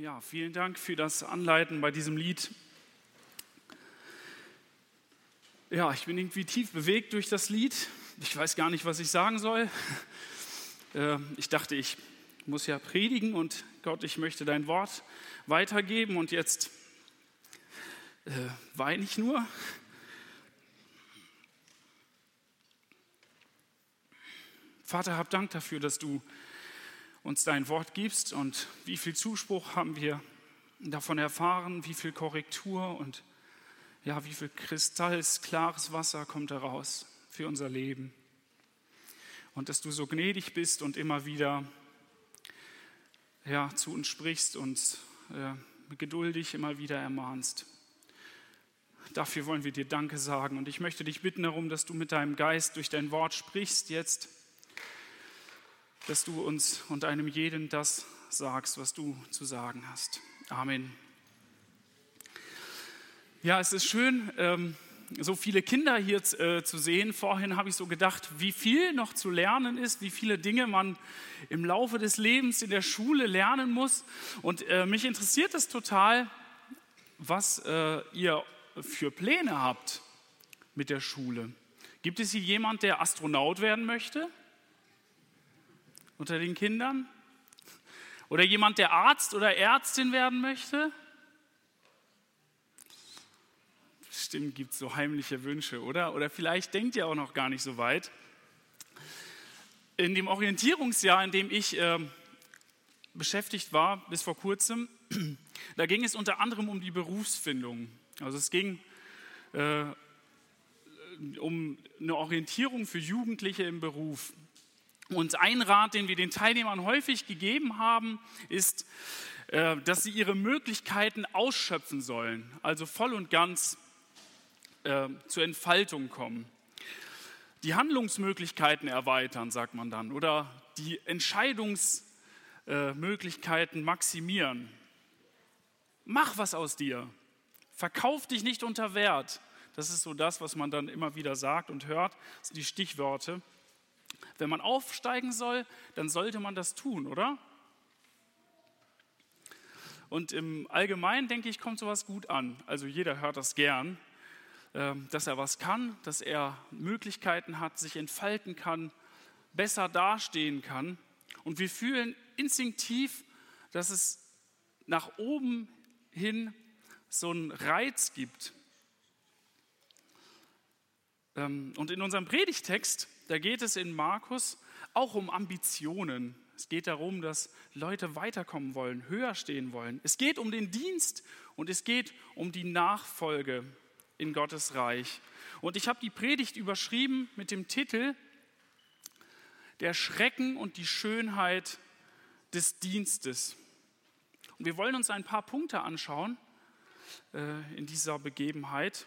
Ja, vielen Dank für das Anleiten bei diesem Lied. Ja, ich bin irgendwie tief bewegt durch das Lied. Ich weiß gar nicht, was ich sagen soll. Äh, ich dachte, ich muss ja predigen und Gott, ich möchte dein Wort weitergeben und jetzt äh, weine ich nur. Vater, hab Dank dafür, dass du uns dein Wort gibst und wie viel Zuspruch haben wir davon erfahren, wie viel Korrektur und ja, wie viel kristallklares Wasser kommt heraus für unser Leben. Und dass du so gnädig bist und immer wieder ja, zu uns sprichst und äh, geduldig immer wieder ermahnst. Dafür wollen wir dir Danke sagen. Und ich möchte dich bitten darum, dass du mit deinem Geist durch dein Wort sprichst jetzt dass du uns und einem jeden das sagst, was du zu sagen hast. Amen. Ja, es ist schön, ähm, so viele Kinder hier äh, zu sehen. Vorhin habe ich so gedacht, wie viel noch zu lernen ist, wie viele Dinge man im Laufe des Lebens in der Schule lernen muss. Und äh, mich interessiert es total, was äh, ihr für Pläne habt mit der Schule. Gibt es hier jemand, der Astronaut werden möchte? Unter den Kindern? Oder jemand, der Arzt oder Ärztin werden möchte? Stimmt, gibt es so heimliche Wünsche, oder? Oder vielleicht denkt ihr auch noch gar nicht so weit. In dem Orientierungsjahr, in dem ich äh, beschäftigt war, bis vor kurzem, da ging es unter anderem um die Berufsfindung. Also es ging äh, um eine Orientierung für Jugendliche im Beruf. Und ein Rat, den wir den Teilnehmern häufig gegeben haben, ist, äh, dass sie ihre Möglichkeiten ausschöpfen sollen, also voll und ganz äh, zur Entfaltung kommen. Die Handlungsmöglichkeiten erweitern, sagt man dann, oder die Entscheidungsmöglichkeiten maximieren. Mach was aus dir. Verkauf dich nicht unter Wert. Das ist so das, was man dann immer wieder sagt und hört, das sind die Stichworte. Wenn man aufsteigen soll, dann sollte man das tun, oder? Und im Allgemeinen, denke ich, kommt sowas gut an. Also jeder hört das gern, ähm, dass er was kann, dass er Möglichkeiten hat, sich entfalten kann, besser dastehen kann. Und wir fühlen instinktiv, dass es nach oben hin so einen Reiz gibt. Ähm, und in unserem Predigtext da geht es in Markus auch um Ambitionen. Es geht darum, dass Leute weiterkommen wollen, höher stehen wollen. Es geht um den Dienst und es geht um die Nachfolge in Gottes Reich. Und ich habe die Predigt überschrieben mit dem Titel Der Schrecken und die Schönheit des Dienstes. Und wir wollen uns ein paar Punkte anschauen äh, in dieser Begebenheit.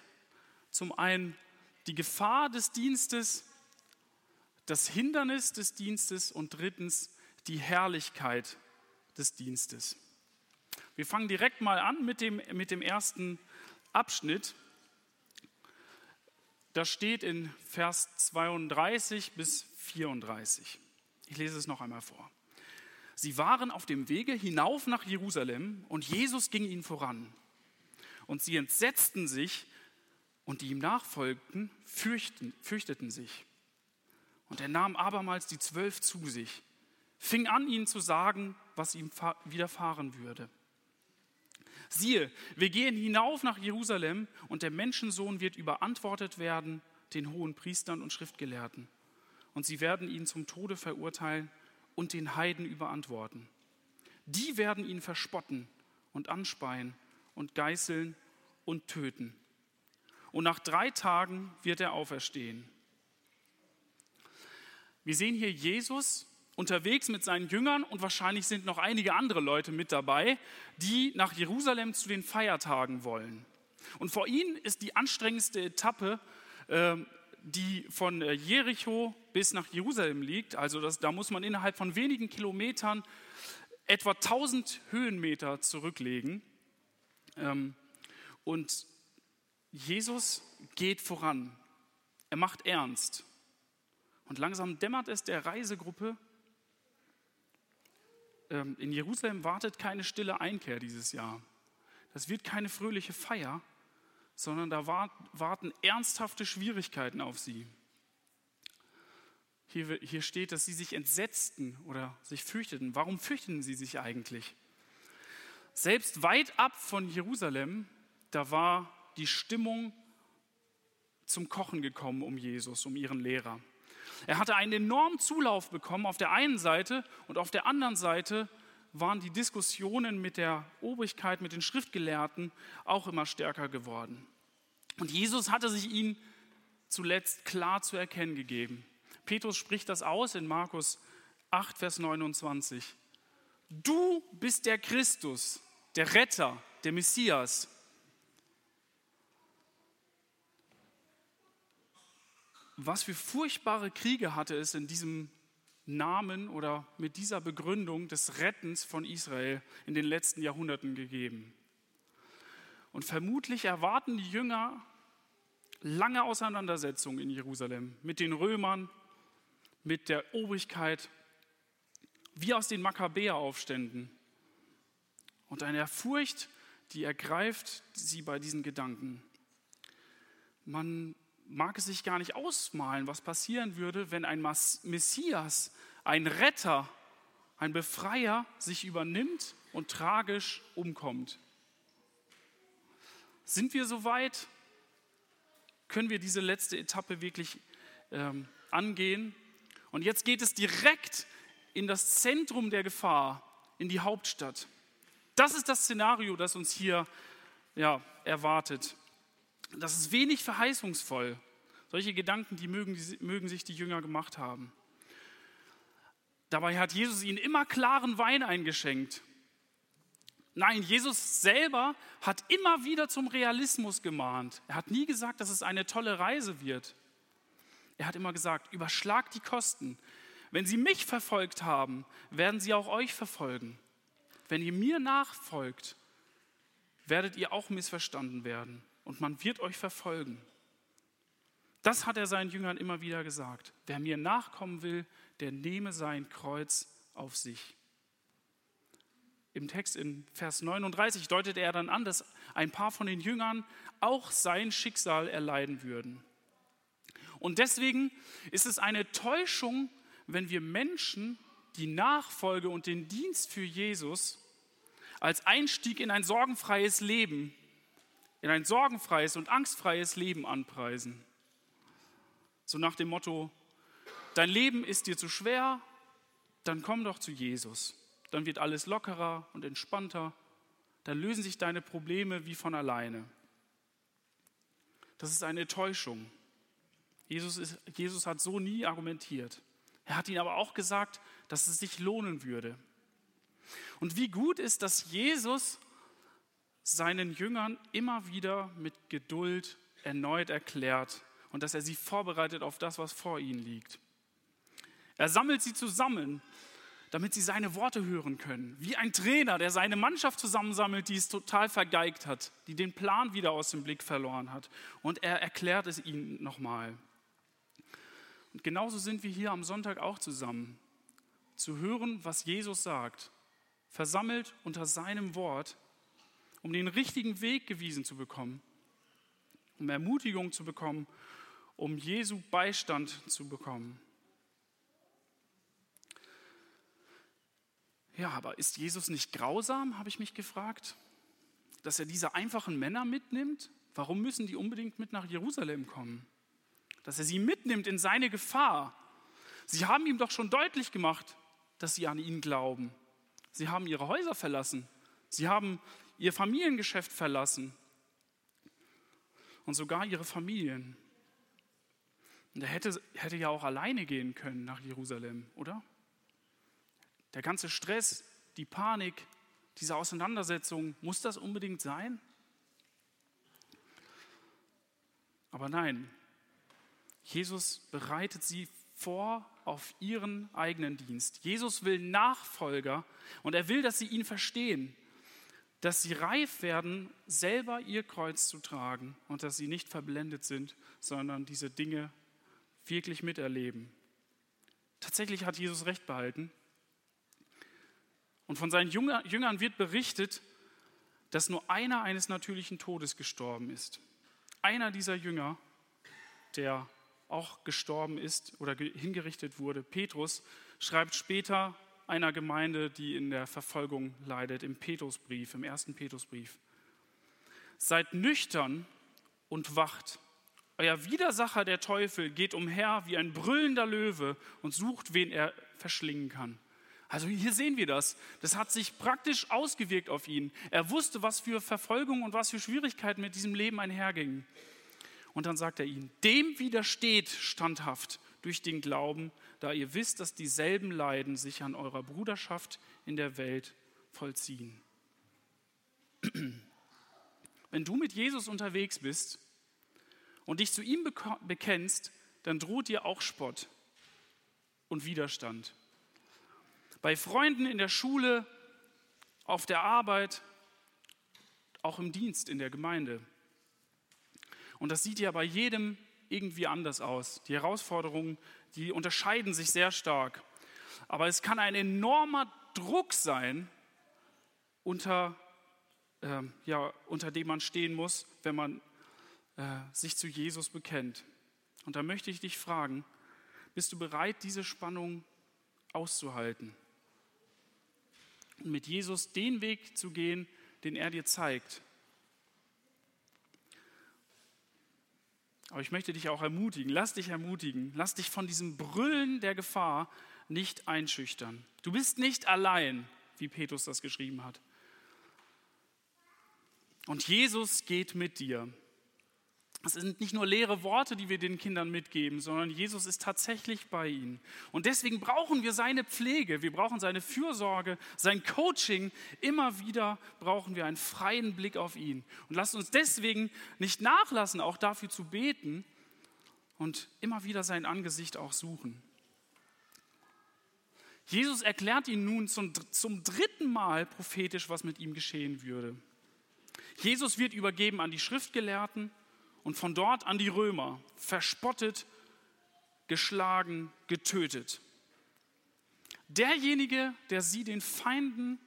Zum einen die Gefahr des Dienstes, das Hindernis des Dienstes und drittens die Herrlichkeit des Dienstes. Wir fangen direkt mal an mit dem, mit dem ersten Abschnitt. Da steht in Vers 32 bis 34. Ich lese es noch einmal vor. Sie waren auf dem Wege hinauf nach Jerusalem und Jesus ging ihnen voran. Und sie entsetzten sich und die ihm nachfolgten, fürchten, fürchteten sich. Und er nahm abermals die zwölf zu sich, fing an, ihnen zu sagen, was ihm widerfahren würde. Siehe, wir gehen hinauf nach Jerusalem und der Menschensohn wird überantwortet werden den hohen Priestern und Schriftgelehrten. Und sie werden ihn zum Tode verurteilen und den Heiden überantworten. Die werden ihn verspotten und anspeien und geißeln und töten. Und nach drei Tagen wird er auferstehen. Wir sehen hier Jesus unterwegs mit seinen Jüngern und wahrscheinlich sind noch einige andere Leute mit dabei, die nach Jerusalem zu den Feiertagen wollen. Und vor ihnen ist die anstrengendste Etappe, ähm, die von äh, Jericho bis nach Jerusalem liegt. Also das, da muss man innerhalb von wenigen Kilometern etwa 1000 Höhenmeter zurücklegen. Ähm, und Jesus geht voran. Er macht ernst. Und langsam dämmert es der Reisegruppe, ähm, in Jerusalem wartet keine stille Einkehr dieses Jahr. Das wird keine fröhliche Feier, sondern da warten ernsthafte Schwierigkeiten auf sie. Hier, steht, dass sie sich entsetzten oder sich fürchteten. Warum fürchteten sie sich eigentlich? Selbst weit ab von Jerusalem, da war die Stimmung zum Kochen gekommen um Jesus, um ihren Lehrer. Er hatte einen enormen Zulauf bekommen auf der einen Seite und auf der anderen Seite waren die Diskussionen mit der Obrigkeit, mit den Schriftgelehrten auch immer stärker geworden. Und Jesus hatte sich ihnen zuletzt klar zu erkennen gegeben. Petrus spricht das aus in Markus 8, Vers 29. Du bist der Christus, der Retter, der Messias. Was für furchtbare Kriege hatte es in diesem Namen oder mit dieser Begründung des Rettens von Israel in den letzten Jahrhunderten gegeben. Und vermutlich erwarten die Jünger lange Auseinandersetzungen in Jerusalem mit den Römern, mit der Obrigkeit, wie aus den Makkabäeraufständen. Und eine Furcht, die ergreift sie bei diesen Gedanken. Man mag es sich gar nicht ausmalen, was passieren würde, wenn ein Messias, ein Retter, ein Befreier sich übernimmt und tragisch umkommt. Sind wir so weit? Können wir diese letzte Etappe wirklich ähm, angehen? Und jetzt geht es direkt in das Zentrum der Gefahr, in die Hauptstadt. Das ist das Szenario, das uns hier ja, erwartet. Das ist wenig verheißungsvoll. Solche Gedanken, die mögen, mögen sich die Jünger gemacht haben. Dabei hat Jesus ihnen immer klaren Wein eingeschenkt. Nein, Jesus selber hat immer wieder zum Realismus gemahnt. Er hat nie gesagt, dass es eine tolle Reise wird. Er hat immer gesagt, überschlagt die Kosten. Wenn sie mich verfolgt haben, werden sie auch euch verfolgen. Wenn ihr mir nachfolgt, werdet ihr auch missverstanden werden und man wird euch verfolgen. Das hat er seinen Jüngern immer wieder gesagt. Wer mir nachkommen will, der nehme sein Kreuz auf sich. Im Text in Vers 39 deutet er dann an, dass ein paar von den Jüngern auch sein Schicksal erleiden würden. Und deswegen ist es eine Täuschung, wenn wir Menschen die Nachfolge und den Dienst für Jesus als Einstieg in ein sorgenfreies Leben, in ein sorgenfreies und angstfreies Leben anpreisen. So nach dem Motto, dein Leben ist dir zu schwer, dann komm doch zu Jesus. Dann wird alles lockerer und entspannter. Dann lösen sich deine Probleme wie von alleine. Das ist eine Täuschung. Jesus, ist, Jesus hat so nie argumentiert. Er hat ihnen aber auch gesagt, dass es sich lohnen würde. Und wie gut ist, dass Jesus seinen Jüngern immer wieder mit Geduld erneut erklärt und dass er sie vorbereitet auf das, was vor ihnen liegt. Er sammelt sie zusammen, damit sie seine Worte hören können. Wie ein Trainer, der seine Mannschaft zusammensammelt, die es total vergeigt hat, die den Plan wieder aus dem Blick verloren hat. Und er erklärt es ihnen nochmal. Und genauso sind wir hier am Sonntag auch zusammen, zu hören, was Jesus sagt, versammelt unter seinem Wort, um den richtigen Weg gewiesen zu bekommen, um Ermutigung zu bekommen, um Jesu Beistand zu bekommen. Ja, aber ist Jesus nicht grausam, habe ich mich gefragt, dass er diese einfachen Männer mitnimmt? Warum müssen die unbedingt mit nach Jerusalem kommen? dass er sie mitnimmt in seine Gefahr. Sie haben ihm doch schon deutlich gemacht, dass sie an ihn glauben. Sie haben ihre Häuser verlassen. Sie haben ihr Familiengeschäft verlassen. Und sogar ihre Familien. Und er hätte, hätte ja auch alleine gehen können nach Jerusalem, oder? Der ganze Stress, die Panik, diese Auseinandersetzung, muss das unbedingt sein? Aber nein, Jesus bereitet sie vor auf ihren eigenen Dienst. Jesus will Nachfolger und er will, dass sie ihn verstehen, dass sie reif werden, selber ihr Kreuz zu tragen und dass sie nicht verblendet sind, sondern diese Dinge wirklich miterleben. Tatsächlich hat Jesus recht behalten. Und von seinen Jüngern wird berichtet, dass nur einer eines natürlichen Todes gestorben ist. Einer dieser Jünger, der auch gestorben ist oder hingerichtet wurde, Petrus, schreibt später einer Gemeinde, die in der Verfolgung leidet, im Petrusbrief, im ersten Petrusbrief. Seid nüchtern und wacht. Euer Widersacher, der Teufel, geht umher wie ein brüllender Löwe und sucht, wen er verschlingen kann. Also hier sehen wir das. Das hat sich praktisch ausgewirkt auf ihn. Er wusste, was für Verfolgung und was für Schwierigkeiten mit diesem Leben einhergingen. Und dann sagt er ihnen, dem widersteht standhaft durch den Glauben, da ihr wisst, dass dieselben Leiden sich an eurer Bruderschaft in der Welt vollziehen. Wenn du mit Jesus unterwegs bist und dich zu ihm bekennst, dann droht dir auch Spott und Widerstand. Bei Freunden in der Schule, auf der Arbeit, auch im Dienst in der Gemeinde. Und das sieht ja bei jedem irgendwie anders aus. Die Herausforderungen, die unterscheiden sich sehr stark. Aber es kann ein enormer Druck sein, unter, äh, ja, unter dem man stehen muss, wenn man äh, sich zu Jesus bekennt. Und da möchte ich dich fragen, bist du bereit, diese Spannung auszuhalten? Und mit Jesus den Weg zu gehen, den er dir zeigt. Aber ich möchte dich auch ermutigen, lass dich ermutigen, lass dich von diesem Brüllen der Gefahr nicht einschüchtern. Du bist nicht allein, wie Petrus das geschrieben hat. Und Jesus geht mit dir. Es sind nicht nur leere Worte, die wir den Kindern mitgeben, sondern Jesus ist tatsächlich bei ihnen. Und deswegen brauchen wir seine Pflege, wir brauchen seine Fürsorge, sein Coaching. Immer wieder brauchen wir einen freien Blick auf ihn. Und lasst uns deswegen nicht nachlassen, auch dafür zu beten und immer wieder sein Angesicht auch suchen. Jesus erklärt ihnen nun zum, zum dritten Mal prophetisch, was mit ihm geschehen würde. Jesus wird übergeben an die Schriftgelehrten und von dort an die Römer, verspottet, geschlagen, getötet. Derjenige, der sie den Feinden,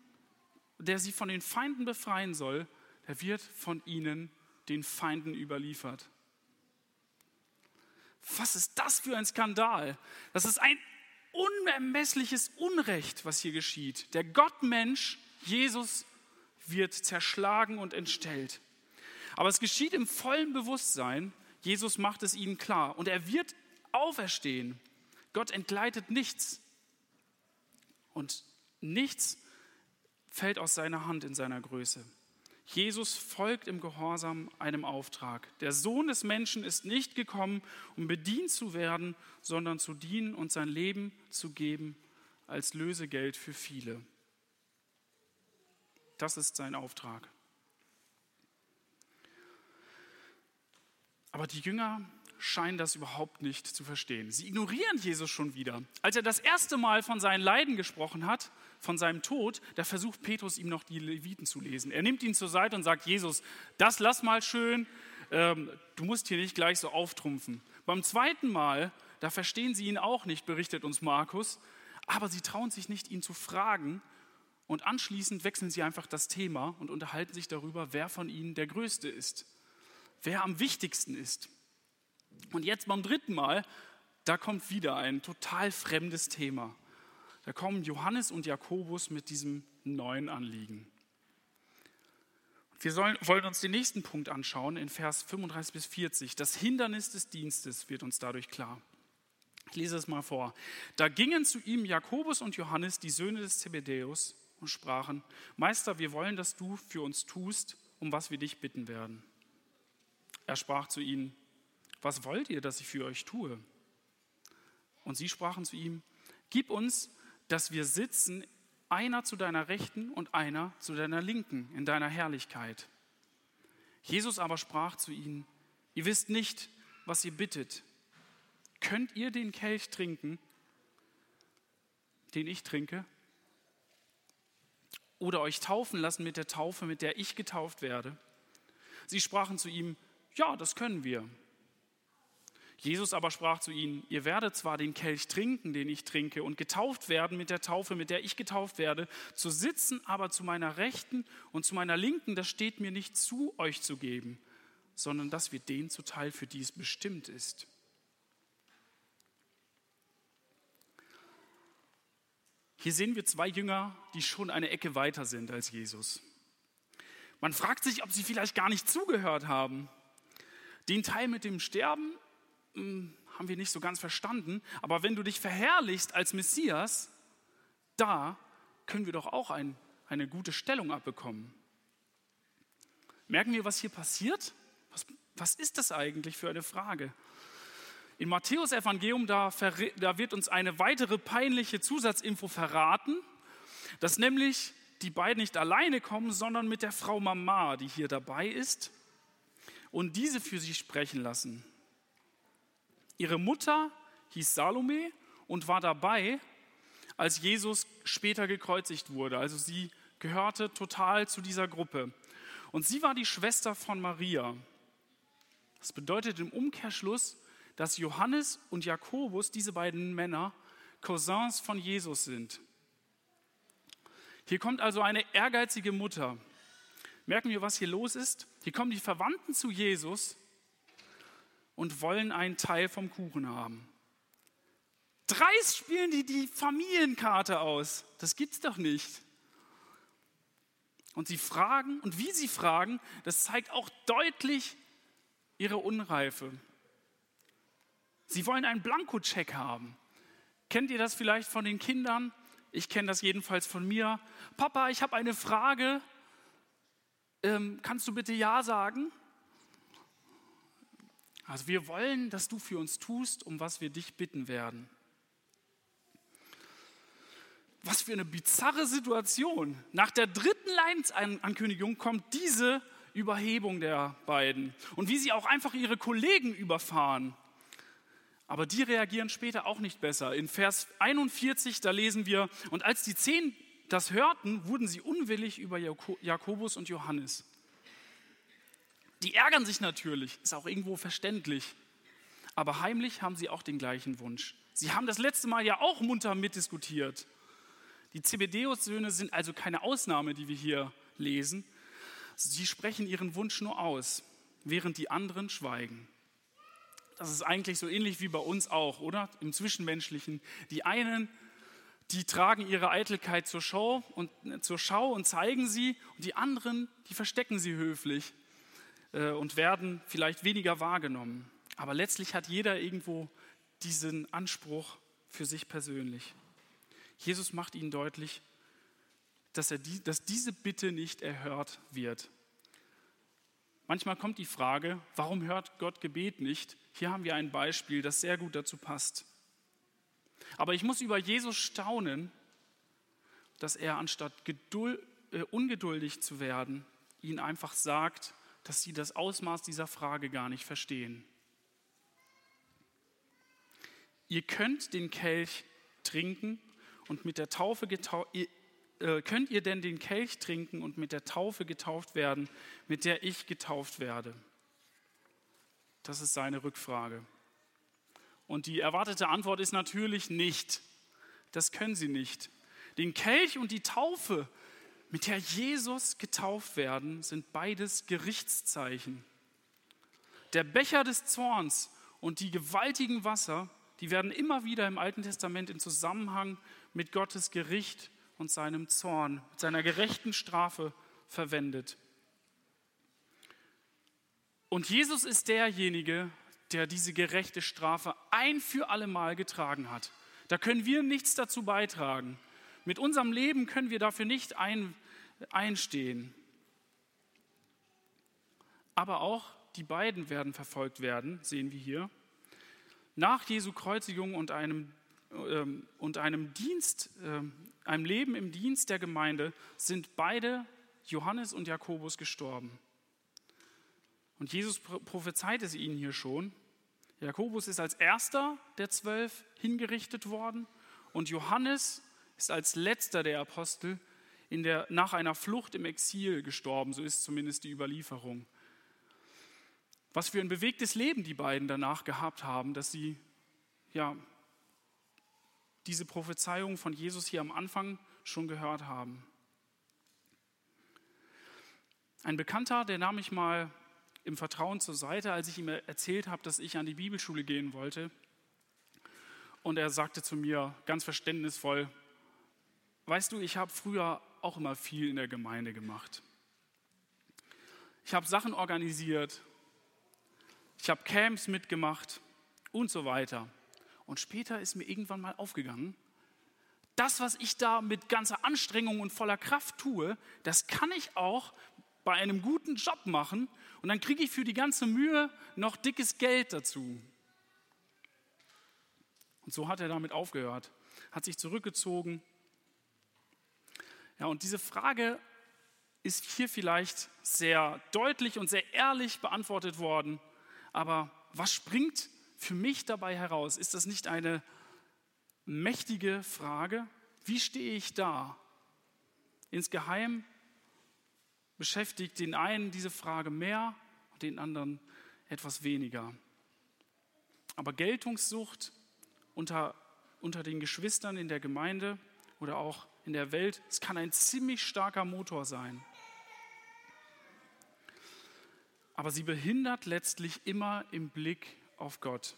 der sie von den Feinden befreien soll, der wird von ihnen den Feinden überliefert. Was ist das für ein Skandal? Das ist ein unermessliches Unrecht, was hier geschieht. Der Gottmensch, Jesus, wird zerschlagen und entstellt. Aber es geschieht im vollen Bewusstsein, Jesus macht es ihnen klar und er wird auferstehen. Gott entgleitet nichts und nichts fällt aus seiner Hand in seiner Größe. Jesus folgt im Gehorsam einem Auftrag. Der Sohn des Menschen ist nicht gekommen, um bedient zu werden, sondern zu dienen und sein Leben zu geben als Lösegeld für viele. Das ist sein Auftrag. Aber die Jünger scheinen das überhaupt nicht zu verstehen. Sie ignorieren Jesus schon wieder. Als er das erste Mal von seinen Leiden gesprochen hat, von seinem Tod, da versucht Petrus ihm noch die Leviten zu lesen. Er nimmt ihn zur Seite und sagt, Jesus, das lass mal schön, ähm, du musst hier nicht gleich so auftrumpfen. Beim zweiten Mal, da verstehen sie ihn auch nicht, berichtet uns Markus, aber sie trauen sich nicht, ihn zu fragen. Und anschließend wechseln sie einfach das Thema und unterhalten sich darüber, wer von ihnen der Größte ist wer am wichtigsten ist. Und jetzt beim dritten Mal, da kommt wieder ein total fremdes Thema. Da kommen Johannes und Jakobus mit diesem neuen Anliegen. Wir sollen, wollen uns den nächsten Punkt anschauen in Vers 35 bis 40. Das Hindernis des Dienstes wird uns dadurch klar. Ich lese es mal vor. Da gingen zu ihm Jakobus und Johannes, die Söhne des Zebedäus, und sprachen: Meister, wir wollen, dass du für uns tust, um was wir dich bitten werden. Er sprach zu ihnen, was wollt ihr, dass ich für euch tue? Und sie sprachen zu ihm, gib uns, dass wir sitzen, einer zu deiner Rechten und einer zu deiner Linken in deiner Herrlichkeit. Jesus aber sprach zu ihnen, ihr wisst nicht, was ihr bittet. Könnt ihr den Kelch trinken, den ich trinke? Oder euch taufen lassen mit der Taufe, mit der ich getauft werde? Sie sprachen zu ihm, ja, das können wir. Jesus aber sprach zu ihnen, ihr werdet zwar den Kelch trinken, den ich trinke, und getauft werden mit der Taufe, mit der ich getauft werde, zu sitzen aber zu meiner Rechten und zu meiner Linken, das steht mir nicht zu, euch zu geben, sondern das wird denen zuteil, für die es bestimmt ist. Hier sehen wir zwei Jünger, die schon eine Ecke weiter sind als Jesus. Man fragt sich, ob sie vielleicht gar nicht zugehört haben. Den Teil mit dem Sterben hm, haben wir nicht so ganz verstanden. Aber wenn du dich verherrlichst als Messias, da können wir doch auch ein, eine gute Stellung abbekommen. Merken wir, was hier passiert? Was, was ist das eigentlich für eine Frage? Im Matthäus-Evangelium, da, da wird uns eine weitere peinliche Zusatzinfo verraten, dass nämlich die beiden nicht alleine kommen, sondern mit der Frau Mama, die hier dabei ist, und diese für sie sprechen lassen. Ihre Mutter hieß Salome und war dabei, als Jesus später gekreuzigt wurde. Also sie gehörte total zu dieser Gruppe. Und sie war die Schwester von Maria. Das bedeutet im Umkehrschluss, dass Johannes und Jakobus, diese beiden Männer, Cousins von Jesus sind. Hier kommt also eine ehrgeizige Mutter. Merken wir, was hier los ist? Hier kommen die Verwandten zu Jesus und wollen einen Teil vom Kuchen haben. Dreist spielen die die Familienkarte aus. Das gibt's doch nicht. Und sie fragen, und wie sie fragen, das zeigt auch deutlich ihre Unreife. Sie wollen einen Blankocheck haben. Kennt ihr das vielleicht von den Kindern? Ich kenne das jedenfalls von mir. Papa, ich habe eine Frage. Ähm, kannst du bitte Ja sagen? Also wir wollen, dass du für uns tust, um was wir dich bitten werden. Was für eine bizarre Situation. Nach der dritten Leidensankündigung kommt diese Überhebung der beiden. Und wie sie auch einfach ihre Kollegen überfahren. Aber die reagieren später auch nicht besser. In Vers 41, da lesen wir, und als die zehn das hörten, wurden sie unwillig über Jakobus und Johannes. Die ärgern sich natürlich, ist auch irgendwo verständlich. Aber heimlich haben sie auch den gleichen Wunsch. Sie haben das letzte Mal ja auch munter mitdiskutiert. Die Zebedeus-Söhne sind also keine Ausnahme, die wir hier lesen. Sie sprechen ihren Wunsch nur aus, während die anderen schweigen. Das ist eigentlich so ähnlich wie bei uns auch, oder? Im Zwischenmenschlichen. Die einen, die tragen ihre Eitelkeit zur Schau und, zur Schau und zeigen sie, und die anderen, die verstecken sie höflich äh, und werden vielleicht weniger wahrgenommen. Aber letztlich hat jeder irgendwo diesen Anspruch für sich persönlich. Jesus macht ihnen deutlich, dass, er die, dass diese Bitte nicht erhört wird. Manchmal kommt die Frage, warum hört Gott Gebet nicht? Hier haben wir ein Beispiel, das sehr gut dazu passt. Aber ich muss über Jesus staunen, dass er anstatt geduld, äh, ungeduldig zu werden, ihnen einfach sagt, dass sie das Ausmaß dieser Frage gar nicht verstehen. Ihr könnt den Kelch trinken und mit der Taufe getauft, äh, könnt ihr denn den Kelch trinken und mit der Taufe getauft werden, mit der ich getauft werde? Das ist seine Rückfrage. Und die erwartete Antwort ist natürlich nicht. Das können sie nicht. Den Kelch und die Taufe, mit der Jesus getauft werden, sind beides Gerichtszeichen. Der Becher des Zorns und die gewaltigen Wasser, die werden immer wieder im Alten Testament in Zusammenhang mit Gottes Gericht und seinem Zorn, mit seiner gerechten Strafe verwendet. Und Jesus ist derjenige, der diese gerechte Strafe ein für alle Mal getragen hat. Da können wir nichts dazu beitragen. Mit unserem Leben können wir dafür nicht ein, einstehen. Aber auch die beiden werden verfolgt werden, sehen wir hier. Nach Jesu Kreuzigung und einem, ähm, und einem Dienst, ähm, einem Leben im Dienst der Gemeinde sind beide, Johannes und Jakobus, gestorben. Und Jesus prophezeit es ihnen hier schon. Jakobus ist als erster der zwölf hingerichtet worden und Johannes ist als letzter der Apostel in der, nach einer Flucht im Exil gestorben, so ist zumindest die Überlieferung. Was für ein bewegtes Leben die beiden danach gehabt haben, dass sie ja diese Prophezeiung von Jesus hier am Anfang schon gehört haben. Ein Bekannter, der nahm mich mal im Vertrauen zur Seite, als ich ihm erzählt habe, dass ich an die Bibelschule gehen wollte. Und er sagte zu mir ganz verständnisvoll, weißt du, ich habe früher auch immer viel in der Gemeinde gemacht. Ich habe Sachen organisiert, ich habe Camps mitgemacht und so weiter. Und später ist mir irgendwann mal aufgegangen, das, was ich da mit ganzer Anstrengung und voller Kraft tue, das kann ich auch bei einem guten Job machen und dann kriege ich für die ganze Mühe noch dickes Geld dazu. Und so hat er damit aufgehört, hat sich zurückgezogen. Ja, und diese Frage ist hier vielleicht sehr deutlich und sehr ehrlich beantwortet worden. Aber was springt für mich dabei heraus? Ist das nicht eine mächtige Frage? Wie stehe ich da? Insgeheim beschäftigt den einen diese Frage mehr und den anderen etwas weniger. Aber Geltungssucht unter, unter den Geschwistern in der Gemeinde oder auch in der Welt, es kann ein ziemlich starker Motor sein. Aber sie behindert letztlich immer im Blick auf Gott.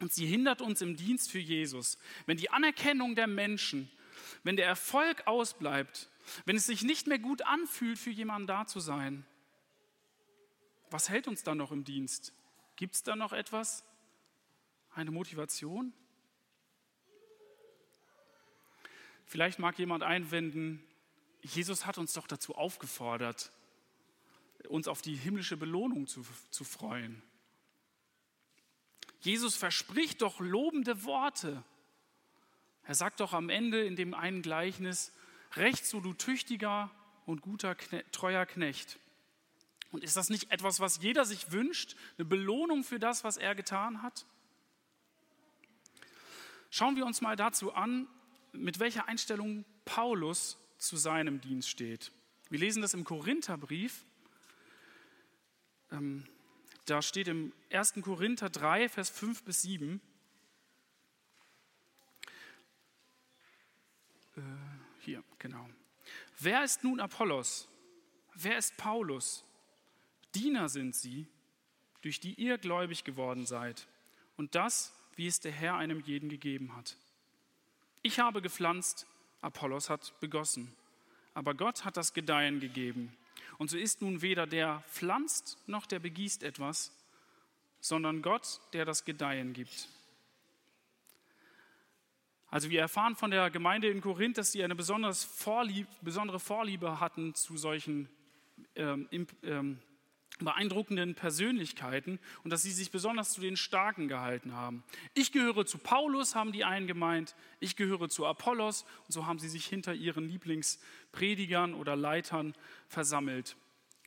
Und sie hindert uns im Dienst für Jesus. Wenn die Anerkennung der Menschen, wenn der Erfolg ausbleibt, wenn es sich nicht mehr gut anfühlt, für jemanden da zu sein, was hält uns dann noch im Dienst? Gibt es da noch etwas? Eine Motivation? Vielleicht mag jemand einwenden, Jesus hat uns doch dazu aufgefordert, uns auf die himmlische Belohnung zu, zu freuen. Jesus verspricht doch lobende Worte. Er sagt doch am Ende in dem einen Gleichnis, recht so du tüchtiger und guter, treuer Knecht. Und ist das nicht etwas, was jeder sich wünscht, eine Belohnung für das, was er getan hat? Schauen wir uns mal dazu an, mit welcher Einstellung Paulus zu seinem Dienst steht. Wir lesen das im Korintherbrief. Ähm, da steht im 1. Korinther 3, Vers 5 bis 7. hier, genau. Wer ist nun Apollos? Wer ist Paulus? Diener sind sie, durch die ihr gläubig geworden seid. Und das, wie es der Herr einem jeden gegeben hat. Ich habe gepflanzt, Apollos hat begossen, aber Gott hat das Gedeihen gegeben. Und so ist nun weder der pflanzt noch der begießt etwas, sondern Gott, der das Gedeihen gibt. Also wir erfahren von der Gemeinde in Korinth, dass sie eine Vorlieb, besondere Vorliebe hatten zu solchen ähm, ähm, beeindruckenden Persönlichkeiten und dass sie sich besonders zu den Starken gehalten haben. Ich gehöre zu Paulus, haben die einen gemeint, ich gehöre zu Apollos und so haben sie sich hinter ihren Lieblingspredigern oder Leitern versammelt.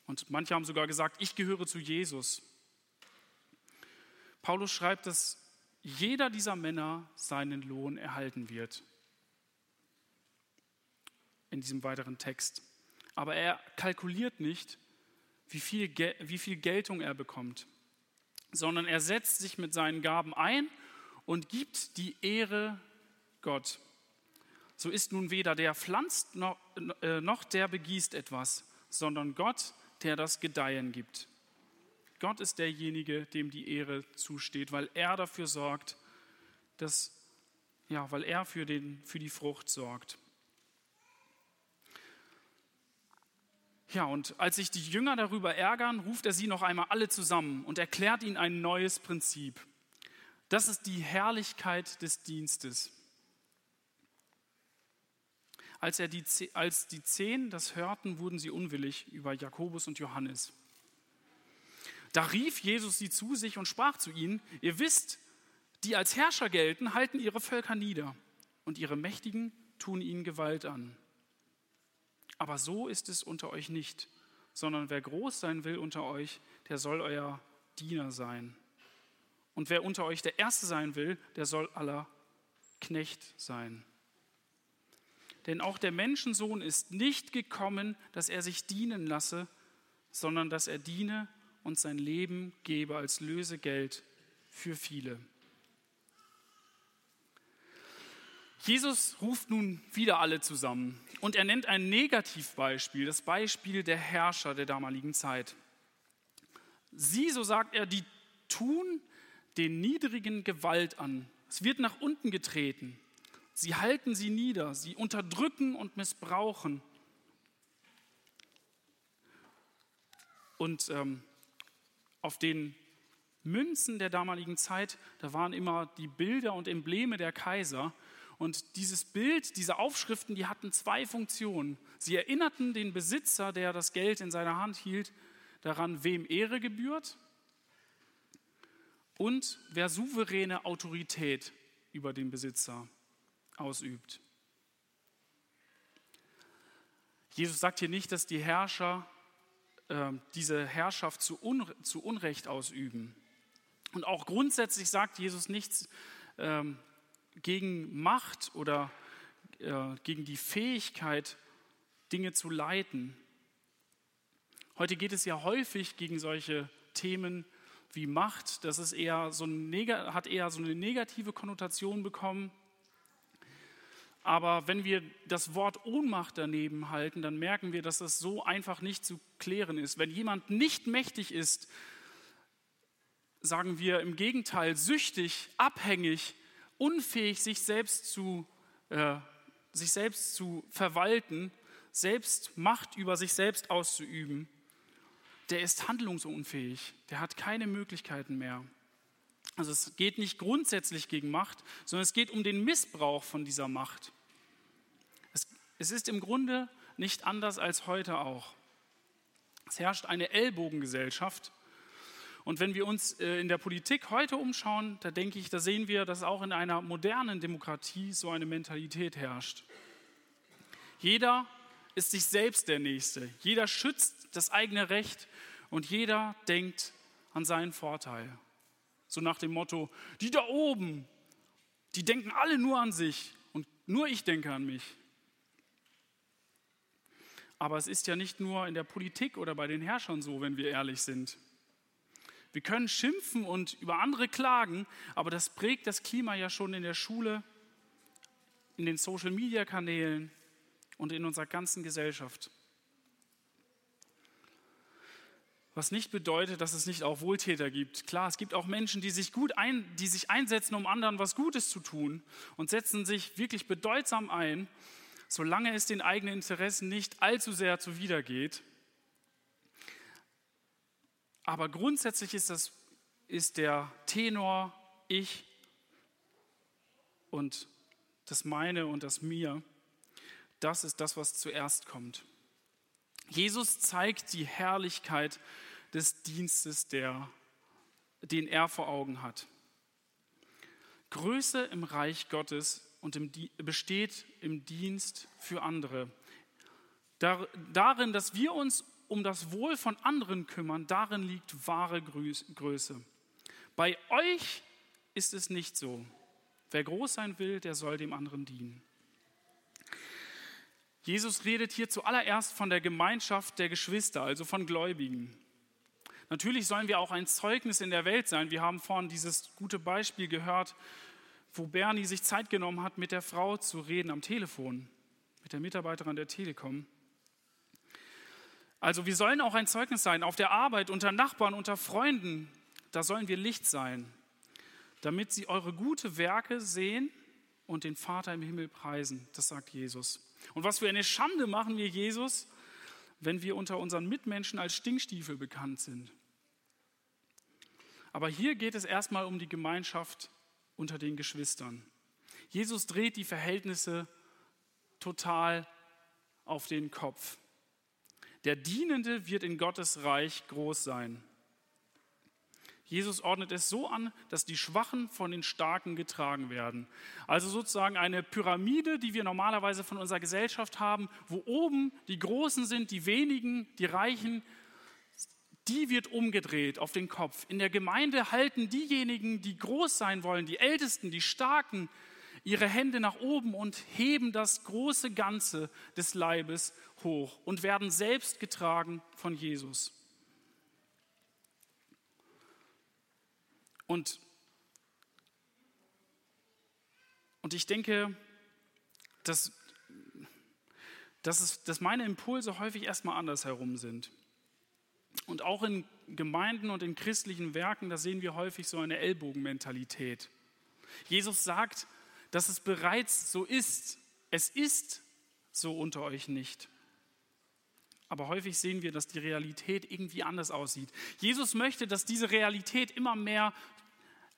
Und manche haben sogar gesagt, ich gehöre zu Jesus. Paulus schreibt, dass jeder dieser Männer seinen Lohn erhalten wird. In diesem weiteren Text. Aber er kalkuliert nicht, wie viel, wie viel Geltung er bekommt, sondern er setzt sich mit seinen Gaben ein und gibt die Ehre Gott. So ist nun weder der pflanzt noch, äh, noch der begießt etwas, sondern Gott, der das Gedeihen gibt. Gott ist derjenige, dem die Ehre zusteht, weil er dafür sorgt, dass, ja, weil er für, den, für die Frucht sorgt. Ja, und als sich die Jünger darüber ärgern, ruft er sie noch einmal alle zusammen und erklärt ihnen ein neues Prinzip. Das ist die Herrlichkeit des Dienstes. Als, er die, als die Zehn das hörten, wurden sie unwillig über Jakobus und Johannes. Da rief Jesus sie zu sich und sprach zu ihnen, ihr wisst, die als Herrscher gelten, halten ihre Völker nieder und ihre Mächtigen tun ihnen Gewalt an. Aber so ist es unter euch nicht, sondern wer groß sein will unter euch, der soll euer Diener sein. Und wer unter euch der Erste sein will, der soll aller Knecht sein. Denn auch der Menschensohn ist nicht gekommen, dass er sich dienen lasse, sondern dass er diene und sein Leben gebe als Lösegeld für viele. Jesus ruft nun wieder alle zusammen und er nennt ein Negativbeispiel, das Beispiel der Herrscher der damaligen Zeit. Sie, so sagt er, die tun den Niedrigen Gewalt an. Es wird nach unten getreten. Sie halten sie nieder, sie unterdrücken und missbrauchen. Und ähm, auf den Münzen der damaligen Zeit, da waren immer die Bilder und Embleme der Kaiser. Und dieses Bild, diese Aufschriften, die hatten zwei Funktionen. Sie erinnerten den Besitzer, der das Geld in seiner Hand hielt, daran, wem Ehre gebührt und wer souveräne Autorität über den Besitzer ausübt. Jesus sagt hier nicht, dass die Herrscher äh, diese Herrschaft zu, Un zu, Unrecht ausüben. Und auch grundsätzlich sagt Jesus nichts äh, gegen Macht oder äh, gegen die Fähigkeit, Dinge zu leiten. Heute geht es ja häufig gegen solche Themen wie Macht. Das ist eher so ein, hat eher so eine negative Konnotation bekommen. Aber wenn wir das Wort Ohnmacht daneben halten, dann merken wir, dass das so einfach nicht zu klären ist. Wenn jemand nicht mächtig ist, sagen wir im Gegenteil süchtig, abhängig, unfähig, sich selbst zu, äh, sich selbst zu verwalten, selbst Macht über sich selbst auszuüben, der ist handlungsunfähig, der hat keine Möglichkeiten mehr. Also es geht nicht grundsätzlich gegen Macht, sondern es geht um den Missbrauch von dieser Macht. Es ist im Grunde nicht anders als heute auch. Es herrscht eine Ellbogengesellschaft. Und wenn wir uns äh, in der Politik heute umschauen, da denke ich, da sehen wir, dass auch in einer modernen Demokratie so eine Mentalität herrscht. Jeder ist sich selbst der Nächste. Jeder schützt das eigene Recht und jeder denkt an seinen Vorteil. So nach dem Motto, die da oben, die denken alle nur an sich und nur ich denke an mich. Aber es ist ja nicht nur in der Politik oder bei den Herrschern so, wenn wir ehrlich sind. Wir können schimpfen und über andere klagen, aber das prägt das Klima ja schon in der Schule, in den Social-Media-Kanälen und in unserer ganzen Gesellschaft. Was nicht bedeutet, dass es nicht auch Wohltäter gibt. Klar, es gibt auch Menschen, die sich gut ein, die sich einsetzen, um anderen was Gutes zu tun und setzen sich wirklich bedeutsam ein solange es den eigenen Interessen nicht allzu sehr zuwidergeht. Aber grundsätzlich ist, das, ist der Tenor ich und das meine und das mir, das ist das, was zuerst kommt. Jesus zeigt die Herrlichkeit des Dienstes, der, den er vor Augen hat. Größe im Reich Gottes und im, besteht im Dienst für andere. darin, dass wir uns um das Wohl von anderen kümmern, darin liegt wahre Größe. Bei euch ist es nicht so. Wer groß sein will, der soll dem anderen dienen. Jesus redet hier zuallererst von der Gemeinschaft der Geschwister, also von Gläubigen. Natürlich sollen wir auch ein Zeugnis in der Welt sein. Wir haben vorhin dieses gute Beispiel gehört wo Bernie sich Zeit genommen hat, mit der Frau zu reden am Telefon, mit der Mitarbeiterin der Telekom. Also wir sollen auch ein Zeugnis sein, auf der Arbeit, unter Nachbarn, unter Freunden. Da sollen wir Licht sein, damit sie eure gute Werke sehen und den Vater im Himmel preisen. Das sagt Jesus. Und was für eine Schande machen wir Jesus, wenn wir unter unseren Mitmenschen als Stinkstiefel bekannt sind. Aber hier geht es erstmal um die Gemeinschaft unter den Geschwistern. Jesus dreht die Verhältnisse total auf den Kopf. Der Dienende wird in Gottes Reich groß sein. Jesus ordnet es so an, dass die Schwachen von den Starken getragen werden. Also sozusagen eine Pyramide, die wir normalerweise von unserer Gesellschaft haben, wo oben die Großen sind, die wenigen, die Reichen, die wird umgedreht auf den Kopf. In der Gemeinde halten diejenigen, die groß sein wollen, die Ältesten, die Starken, ihre Hände nach oben und heben das große Ganze des Leibes hoch und werden selbst getragen von Jesus. Und, und ich denke, dass, dass, es, dass meine Impulse häufig erstmal andersherum sind. Und auch in Gemeinden und in christlichen Werken, da sehen wir häufig so eine Ellbogenmentalität. Jesus sagt, dass es bereits so ist. Es ist so unter euch nicht. Aber häufig sehen wir, dass die Realität irgendwie anders aussieht. Jesus möchte, dass diese Realität immer mehr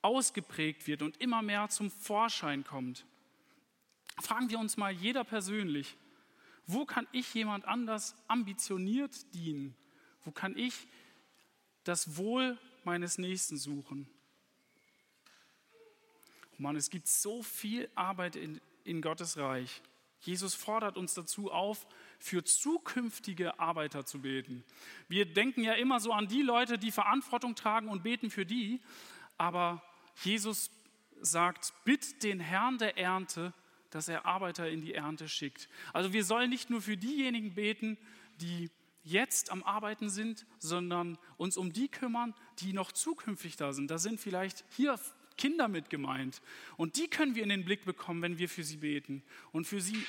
ausgeprägt wird und immer mehr zum Vorschein kommt. Fragen wir uns mal jeder persönlich, wo kann ich jemand anders ambitioniert dienen? Wo kann ich das Wohl meines Nächsten suchen? Oh Mann, es gibt so viel Arbeit in, in Gottes Reich. Jesus fordert uns dazu auf, für zukünftige Arbeiter zu beten. Wir denken ja immer so an die Leute, die Verantwortung tragen und beten für die, aber Jesus sagt, bitt den Herrn der Ernte, dass er Arbeiter in die Ernte schickt. Also wir sollen nicht nur für diejenigen beten, die jetzt am Arbeiten sind, sondern uns um die kümmern, die noch zukünftig da sind. Da sind vielleicht hier Kinder mit gemeint. Und die können wir in den Blick bekommen, wenn wir für sie beten. Und für sie,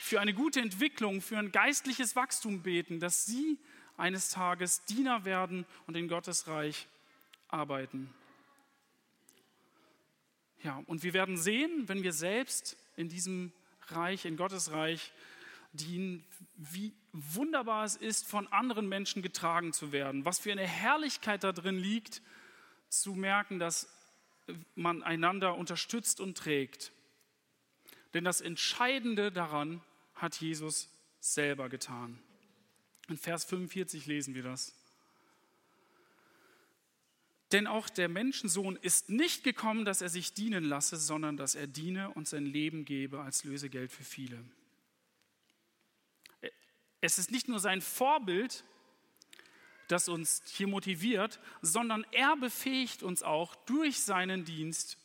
für eine gute Entwicklung, für ein geistliches Wachstum beten, dass sie eines Tages Diener werden und in Gottes Reich arbeiten. Ja, und wir werden sehen, wenn wir selbst in diesem Reich, in Gottes Reich dienen, wie wunderbar es ist, von anderen Menschen getragen zu werden. Was für eine Herrlichkeit da drin liegt, zu merken, dass man einander unterstützt und trägt. Denn das Entscheidende daran hat Jesus selber getan. In Vers 45 lesen wir das. Denn auch der Menschensohn ist nicht gekommen, dass er sich dienen lasse, sondern dass er diene und sein Leben gebe als Lösegeld für viele. Es ist nicht nur sein Vorbild, das uns hier motiviert, sondern er befähigt uns auch durch seinen Dienst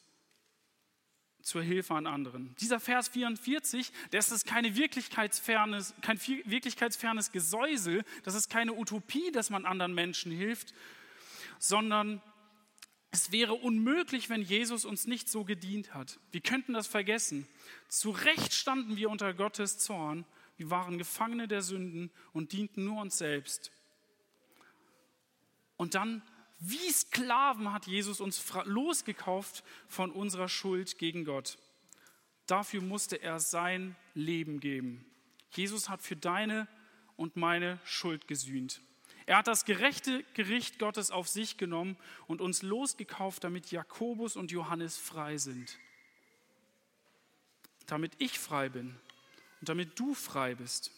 zur Hilfe an anderen. Dieser Vers 44, das ist keine Wirklichkeitsfernes, kein wirklichkeitsfernes Gesäusel, das ist keine Utopie, dass man anderen Menschen hilft, sondern es wäre unmöglich, wenn Jesus uns nicht so gedient hat. Wir könnten das vergessen. Zu Recht standen wir unter Gottes Zorn. Wir waren Gefangene der Sünden und dienten nur uns selbst. Und dann, wie Sklaven, hat Jesus uns losgekauft von unserer Schuld gegen Gott. Dafür musste er sein Leben geben. Jesus hat für deine und meine Schuld gesühnt. Er hat das gerechte Gericht Gottes auf sich genommen und uns losgekauft, damit Jakobus und Johannes frei sind. Damit ich frei bin und damit du frei bist.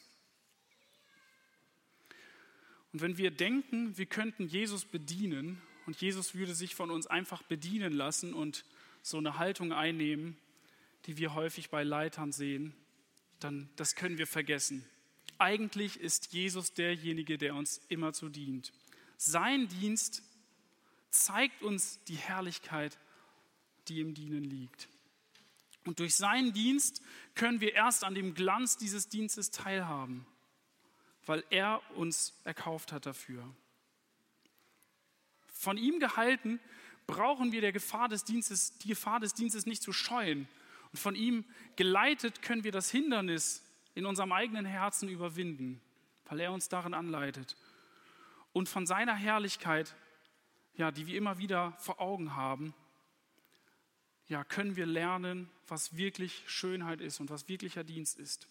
Und wenn wir denken, wir könnten Jesus bedienen und Jesus würde sich von uns einfach bedienen lassen und so eine Haltung einnehmen, die wir häufig bei Leitern sehen, dann das können wir vergessen. Eigentlich ist Jesus derjenige, der uns immer zu dient. Sein Dienst zeigt uns die Herrlichkeit, die im Dienen liegt. Und durch seinen Dienst können wir erst an dem Glanz dieses Dienstes teilhaben weil er uns erkauft hat dafür. Von ihm gehalten brauchen wir der Gefahr des Dienstes, die Gefahr des Dienstes nicht zu scheuen. Und von ihm geleitet können wir das Hindernis in unserem eigenen Herzen überwinden, weil er uns darin anleitet. Und von seiner Herrlichkeit, ja, die wir immer wieder vor Augen haben, ja, können wir lernen, was wirklich Schönheit ist und was wirklicher Dienst ist.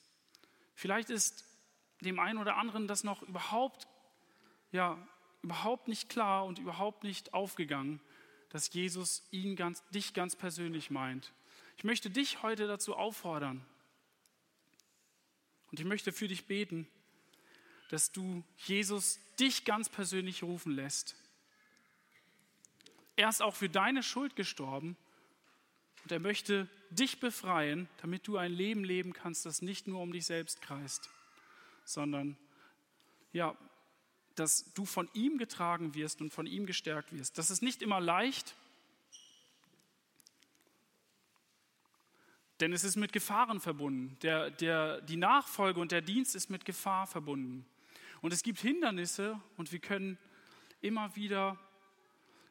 Vielleicht ist dem einen oder anderen das noch überhaupt, ja, überhaupt nicht klar und überhaupt nicht aufgegangen, dass Jesus ihn ganz, dich ganz persönlich meint. Ich möchte dich heute dazu auffordern und ich möchte für dich beten, dass du Jesus dich ganz persönlich rufen lässt. Er ist auch für deine Schuld gestorben und er möchte dich befreien, damit du ein Leben leben kannst, das nicht nur um dich selbst kreist sondern ja, dass du von ihm getragen wirst und von ihm gestärkt wirst. Das ist nicht immer leicht, denn es ist mit Gefahren verbunden. Der, der, die Nachfolge und der Dienst ist mit Gefahr verbunden. Und es gibt Hindernisse und wir können immer wieder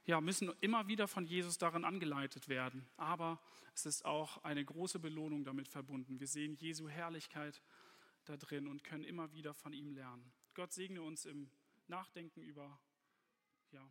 ja, müssen immer wieder von Jesus darin angeleitet werden. Aber es ist auch eine große Belohnung damit verbunden. Wir sehen Jesu Herrlichkeit da drin und können immer wieder von ihm lernen. Gott segne uns im Nachdenken über ja,